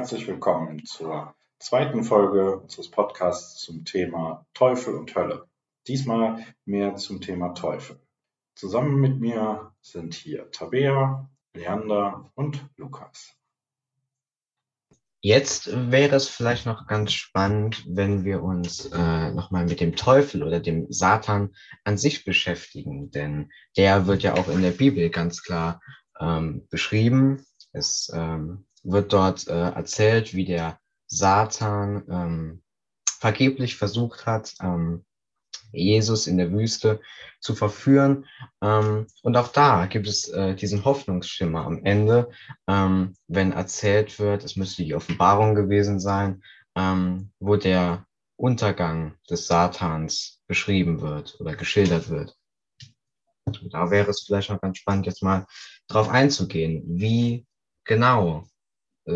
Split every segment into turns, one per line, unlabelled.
Herzlich willkommen zur zweiten Folge unseres Podcasts zum Thema Teufel und Hölle. Diesmal mehr zum Thema Teufel. Zusammen mit mir sind hier Tabea, Leander und Lukas.
Jetzt wäre es vielleicht noch ganz spannend, wenn wir uns äh, nochmal mit dem Teufel oder dem Satan an sich beschäftigen, denn der wird ja auch in der Bibel ganz klar ähm, beschrieben. Es ähm, wird dort äh, erzählt, wie der Satan ähm, vergeblich versucht hat, ähm, Jesus in der Wüste zu verführen. Ähm, und auch da gibt es äh, diesen Hoffnungsschimmer am Ende, ähm, wenn erzählt wird, es müsste die Offenbarung gewesen sein, ähm, wo der Untergang des Satans beschrieben wird oder geschildert wird. Und da wäre es vielleicht noch ganz spannend, jetzt mal drauf einzugehen. Wie genau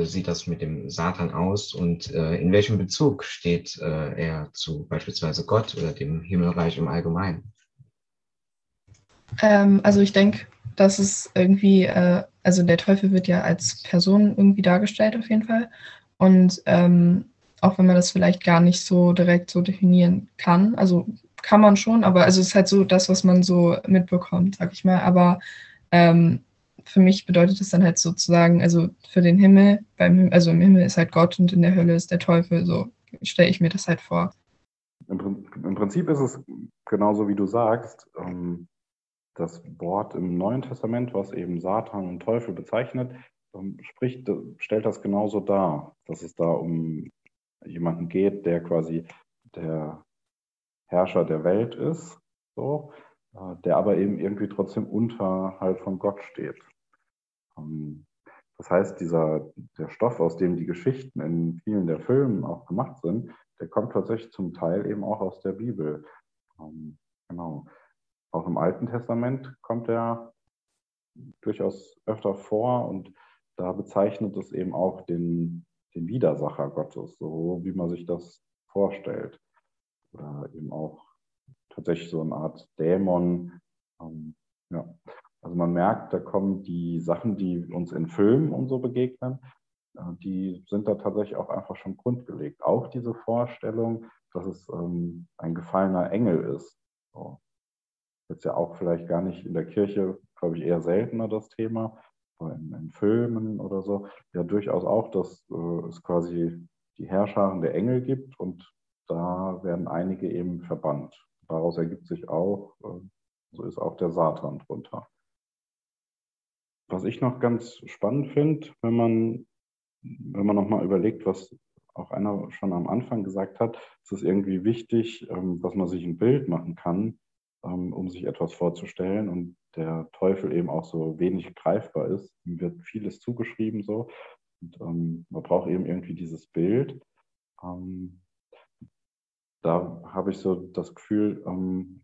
sieht das mit dem Satan aus und äh, in welchem Bezug steht äh, er zu beispielsweise Gott oder dem Himmelreich im Allgemeinen?
Ähm, also ich denke, dass es irgendwie, äh, also der Teufel wird ja als Person irgendwie dargestellt auf jeden Fall. Und ähm, auch wenn man das vielleicht gar nicht so direkt so definieren kann, also kann man schon, aber also es ist halt so das, was man so mitbekommt, sag ich mal. Aber ähm, für mich bedeutet es dann halt sozusagen, also für den Himmel, beim, also im Himmel ist halt Gott und in der Hölle ist der Teufel, so stelle ich mir das halt vor.
Im, Im, Prinzip ist es genauso wie du sagst. Ähm, das Wort im Neuen Testament, was eben Satan und Teufel bezeichnet, ähm, spricht, stellt das genauso dar, dass es da um jemanden geht, der quasi der Herrscher der Welt ist, so, äh, der aber eben irgendwie trotzdem unterhalb von Gott steht. Ähm, das heißt, dieser, der Stoff, aus dem die Geschichten in vielen der Filmen auch gemacht sind, der kommt tatsächlich zum Teil eben auch aus der Bibel. Ähm, genau. Auch im Alten Testament kommt er durchaus öfter vor und da bezeichnet es eben auch den, den Widersacher Gottes, so wie man sich das vorstellt. Oder eben auch tatsächlich so eine Art Dämon. Ähm, ja. Also man merkt, da kommen die Sachen, die uns in Filmen und so begegnen, äh, die sind da tatsächlich auch einfach schon grundgelegt. Auch diese Vorstellung, dass es ähm, ein gefallener Engel ist. So. Jetzt ja auch vielleicht gar nicht in der Kirche, glaube ich, eher seltener das Thema, aber in, in Filmen oder so, ja durchaus auch, dass äh, es quasi die Herrscharen der Engel gibt und da werden einige eben verbannt. Daraus ergibt sich auch, äh, so ist auch der Satan drunter. Was ich noch ganz spannend finde, wenn man, wenn man nochmal überlegt, was auch einer schon am Anfang gesagt hat, ist es irgendwie wichtig, ähm, dass man sich ein Bild machen kann, ähm, um sich etwas vorzustellen und der Teufel eben auch so wenig greifbar ist. Ihm wird vieles zugeschrieben so. Und, ähm, man braucht eben irgendwie dieses Bild. Ähm, da habe ich so das Gefühl, ähm,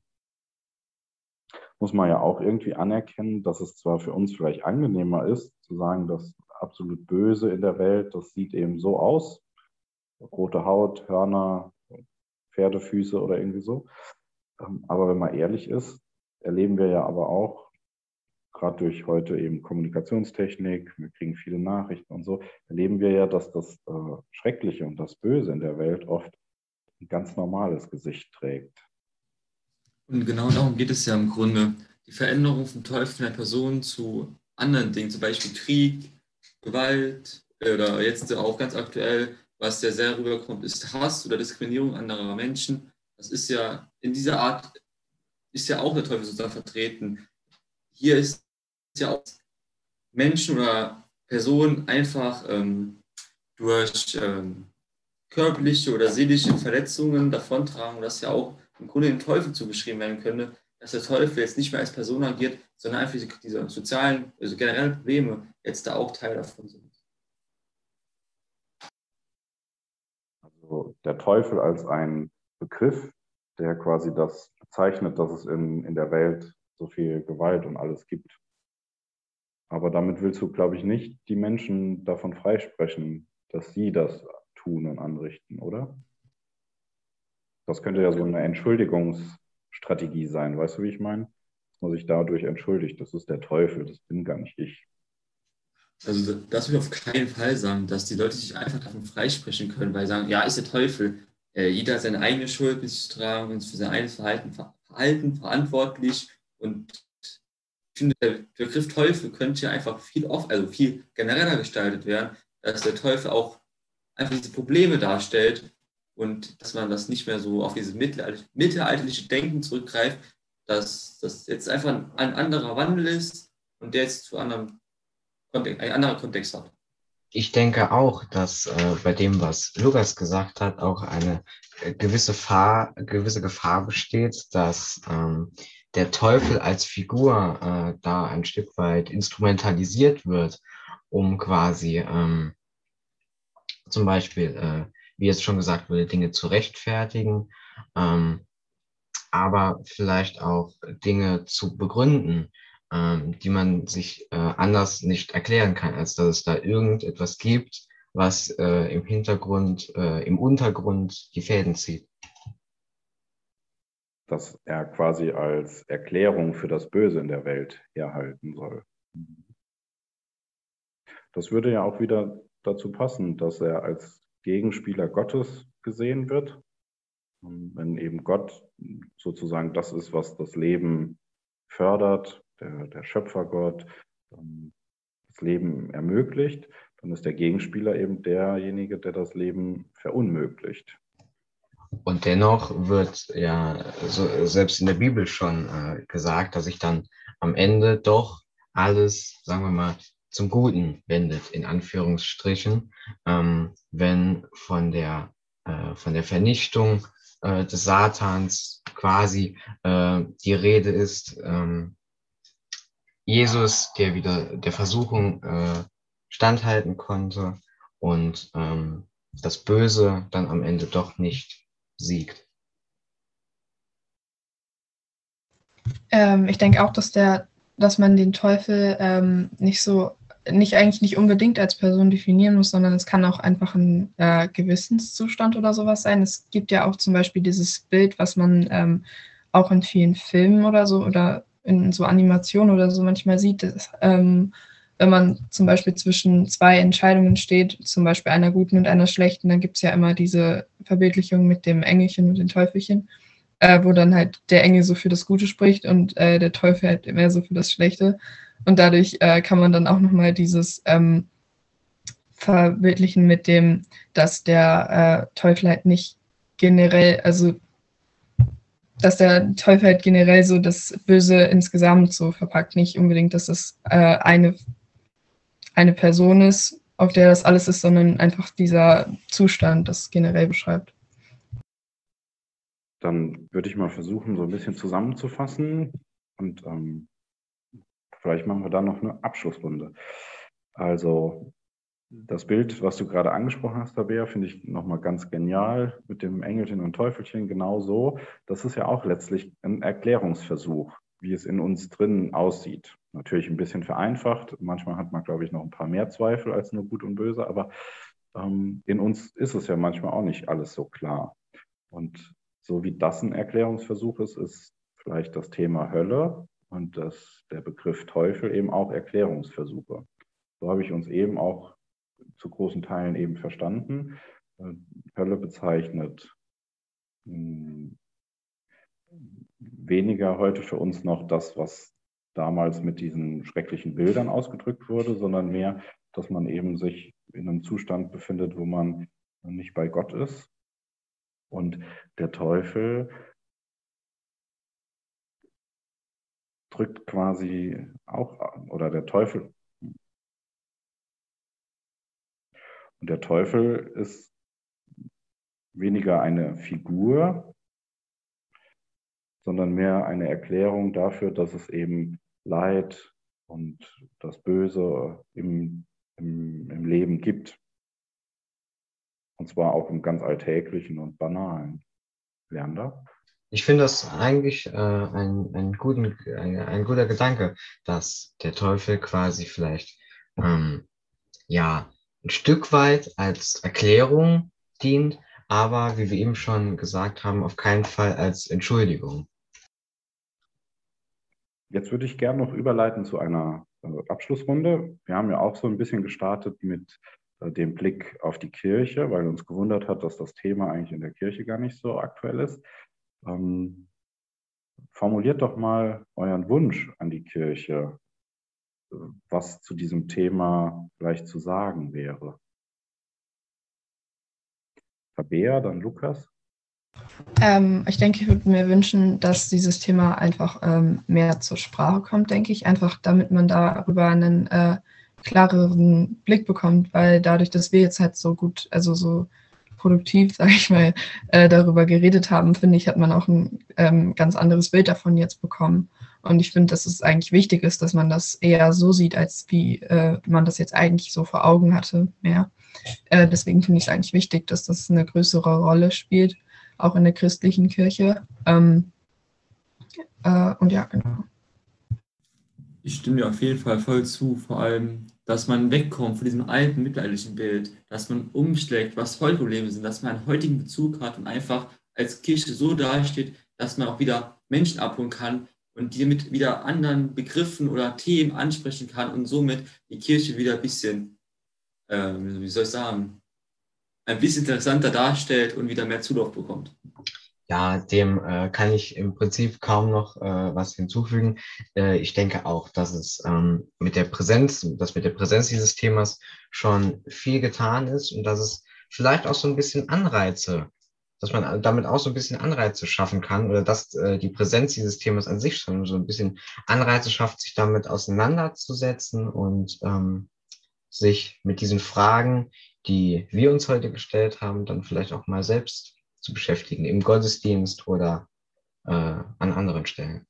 muss man ja auch irgendwie anerkennen, dass es zwar für uns vielleicht angenehmer ist, zu sagen, das absolut Böse in der Welt, das sieht eben so aus. Rote Haut, Hörner, Pferdefüße oder irgendwie so. Ähm, aber wenn man ehrlich ist, erleben wir ja aber auch, gerade durch heute eben Kommunikationstechnik, wir kriegen viele Nachrichten und so, erleben wir ja, dass das äh, Schreckliche und das Böse in der Welt oft ein ganz normales Gesicht trägt.
Und genau darum geht es ja im Grunde. Die Veränderung vom Teufel einer Person zu anderen Dingen, zum Beispiel Krieg, Gewalt oder jetzt auch ganz aktuell, was ja sehr rüberkommt, ist Hass oder Diskriminierung anderer Menschen. Das ist ja in dieser Art, ist ja auch der Teufel sozusagen vertreten. Hier ist ja auch Menschen oder Personen einfach ähm, durch ähm, körperliche oder seelische Verletzungen davontragen, das ja auch im Grunde dem Teufel zugeschrieben werden könnte, dass der Teufel jetzt nicht mehr als Person agiert, sondern einfach diese sozialen, also generellen Probleme jetzt da auch Teil davon sind.
Also der Teufel als ein Begriff, der quasi das bezeichnet, dass es in, in der Welt so viel Gewalt und alles gibt. Aber damit willst du, glaube ich, nicht die Menschen davon freisprechen, dass sie das tun und anrichten, oder? Das könnte ja so eine Entschuldigungsstrategie sein, weißt du, wie ich meine? Dass man sich dadurch entschuldigt, das ist der Teufel, das bin gar nicht ich.
Also das will ich auf keinen Fall sagen, dass die Leute sich einfach davon freisprechen können, weil sie sagen, ja, ist der Teufel. Äh, jeder hat seine eigene Schuld mit sich tragen und für sein eigenes Verhalten, Verhalten verantwortlich. Und ich finde, der Begriff Teufel könnte ja einfach viel oft, also viel genereller gestaltet werden, dass der Teufel auch einfach diese Probleme darstellt und dass man das nicht mehr so auf dieses mittelalterliche Denken zurückgreift, dass das jetzt einfach ein anderer Wandel ist und der jetzt zu einem Kontext, ein anderer Kontext hat.
Ich denke auch, dass äh, bei dem, was Lukas gesagt hat, auch eine äh, gewisse, Fahr gewisse Gefahr besteht, dass ähm, der Teufel als Figur äh, da ein Stück weit instrumentalisiert wird, um quasi ähm, zum Beispiel, äh, wie jetzt schon gesagt wurde, Dinge zu rechtfertigen, ähm, aber vielleicht auch Dinge zu begründen, ähm, die man sich äh, anders nicht erklären kann, als dass es da irgendetwas gibt, was äh, im Hintergrund, äh, im Untergrund die Fäden zieht.
Dass er quasi als Erklärung für das Böse in der Welt herhalten soll. Das würde ja auch wieder dazu passen, dass er als Gegenspieler Gottes gesehen wird. Wenn eben Gott sozusagen das ist, was das Leben fördert, der, der Schöpfergott das Leben ermöglicht, dann ist der Gegenspieler eben derjenige, der das Leben verunmöglicht.
Und dennoch wird ja so, selbst in der Bibel schon äh, gesagt, dass sich dann am Ende doch alles, sagen wir mal, zum Guten wendet, in Anführungsstrichen, ähm, wenn von der, äh, von der Vernichtung äh, des Satans quasi äh, die Rede ist, ähm, Jesus, der wieder der Versuchung äh, standhalten konnte und ähm, das Böse dann am Ende doch nicht siegt.
Ähm, ich denke auch, dass der, dass man den Teufel ähm, nicht so, nicht eigentlich nicht unbedingt als Person definieren muss, sondern es kann auch einfach ein äh, Gewissenszustand oder sowas sein. Es gibt ja auch zum Beispiel dieses Bild, was man ähm, auch in vielen Filmen oder so oder in so Animationen oder so manchmal sieht, dass, ähm, wenn man zum Beispiel zwischen zwei Entscheidungen steht, zum Beispiel einer guten und einer schlechten, dann gibt es ja immer diese Verbildlichung mit dem Engelchen und dem Teufelchen, äh, wo dann halt der Engel so für das Gute spricht und äh, der Teufel halt mehr so für das Schlechte. Und dadurch äh, kann man dann auch nochmal dieses ähm, verbildlichen mit dem, dass der äh, Teufel halt nicht generell, also dass der Teufel halt generell so das Böse insgesamt so verpackt, nicht unbedingt, dass das äh, eine, eine Person ist, auf der das alles ist, sondern einfach dieser Zustand, das generell beschreibt.
Dann würde ich mal versuchen, so ein bisschen zusammenzufassen und ähm, vielleicht machen wir dann noch eine Abschlussrunde. Also das Bild, was du gerade angesprochen hast, Tabea, finde ich nochmal ganz genial mit dem Engelchen und Teufelchen genau so. Das ist ja auch letztlich ein Erklärungsversuch, wie es in uns drin aussieht. Natürlich ein bisschen vereinfacht. Manchmal hat man, glaube ich, noch ein paar mehr Zweifel als nur gut und böse, aber ähm, in uns ist es ja manchmal auch nicht alles so klar. Und so wie das ein Erklärungsversuch ist, ist vielleicht das Thema Hölle und das, der Begriff Teufel eben auch Erklärungsversuche. So habe ich uns eben auch zu großen Teilen eben verstanden. Äh, Hölle bezeichnet hm, weniger heute für uns noch das, was damals mit diesen schrecklichen Bildern ausgedrückt wurde, sondern mehr, dass man eben sich in einem Zustand befindet, wo man nicht bei Gott ist. Und der Teufel drückt quasi auch, oder der Teufel Und der Teufel ist weniger eine Figur, sondern mehr eine Erklärung dafür, dass es eben Leid und das Böse im, im, im Leben gibt. Und zwar auch im ganz alltäglichen und banalen. Lerner?
Ich finde das eigentlich äh, ein, ein, guten, ein, ein, guter Gedanke, dass der Teufel quasi vielleicht ähm, ja ein Stück weit als Erklärung dient, aber wie wir eben schon gesagt haben, auf keinen Fall als Entschuldigung.
Jetzt würde ich gerne noch überleiten zu einer äh, Abschlussrunde. Wir haben ja auch so ein bisschen gestartet mit äh, dem Blick auf die Kirche, weil uns gewundert hat, dass das Thema eigentlich in der Kirche gar nicht so aktuell ist. Ähm, formuliert doch mal euren Wunsch an die Kirche, äh, was zu diesem Thema vielleicht zu sagen wäre. Tabea, dann Lukas.
Ähm, ich denke, ich würde mir wünschen, dass dieses Thema einfach ähm, mehr zur Sprache kommt, denke ich, einfach damit man darüber einen äh, klareren Blick bekommt, weil dadurch, dass wir jetzt halt so gut, also so produktiv, sage ich mal, äh, darüber geredet haben, finde ich, hat man auch ein ähm, ganz anderes Bild davon jetzt bekommen. Und ich finde, dass es eigentlich wichtig ist, dass man das eher so sieht, als wie äh, man das jetzt eigentlich so vor Augen hatte mehr. Äh, deswegen finde ich es eigentlich wichtig, dass das eine größere Rolle spielt, auch in der christlichen Kirche. Ähm, äh, und ja, genau.
Ich stimme dir auf jeden Fall voll zu, vor allem, dass man wegkommt von diesem alten mittelalterlichen Bild, dass man umschlägt, was heute Probleme sind, dass man einen heutigen Bezug hat und einfach als Kirche so dasteht, dass man auch wieder Menschen abholen kann und die mit wieder anderen Begriffen oder Themen ansprechen kann und somit die Kirche wieder ein bisschen, äh, wie soll ich sagen, ein bisschen interessanter darstellt und wieder mehr Zulauf bekommt.
Ja, dem äh, kann ich im Prinzip kaum noch äh, was hinzufügen. Äh, ich denke auch, dass es ähm, mit der Präsenz, dass mit der Präsenz dieses Themas schon viel getan ist und dass es vielleicht auch so ein bisschen Anreize, dass man damit auch so ein bisschen Anreize schaffen kann oder dass äh, die Präsenz dieses Themas an sich schon so ein bisschen Anreize schafft, sich damit auseinanderzusetzen und ähm, sich mit diesen Fragen, die wir uns heute gestellt haben, dann vielleicht auch mal selbst zu beschäftigen, im Gottesdienst oder äh, an anderen Stellen.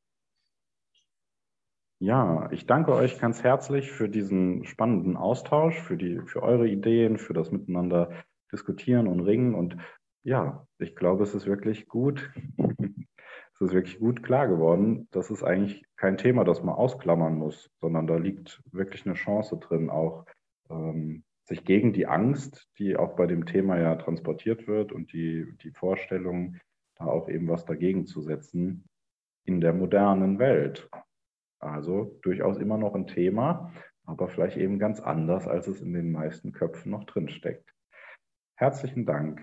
Ja, ich danke euch ganz herzlich für diesen spannenden Austausch, für, die, für eure Ideen, für das Miteinander diskutieren und ringen. Und ja, ich glaube, es ist wirklich gut, es ist wirklich gut klar geworden, das ist eigentlich kein Thema, das man ausklammern muss, sondern da liegt wirklich eine Chance drin, auch ähm, sich gegen die Angst, die auch bei dem Thema ja transportiert wird und die, die Vorstellung, da auch eben was dagegen zu setzen in der modernen Welt. Also durchaus immer noch ein Thema, aber vielleicht eben ganz anders, als es in den meisten Köpfen noch drin steckt. Herzlichen Dank.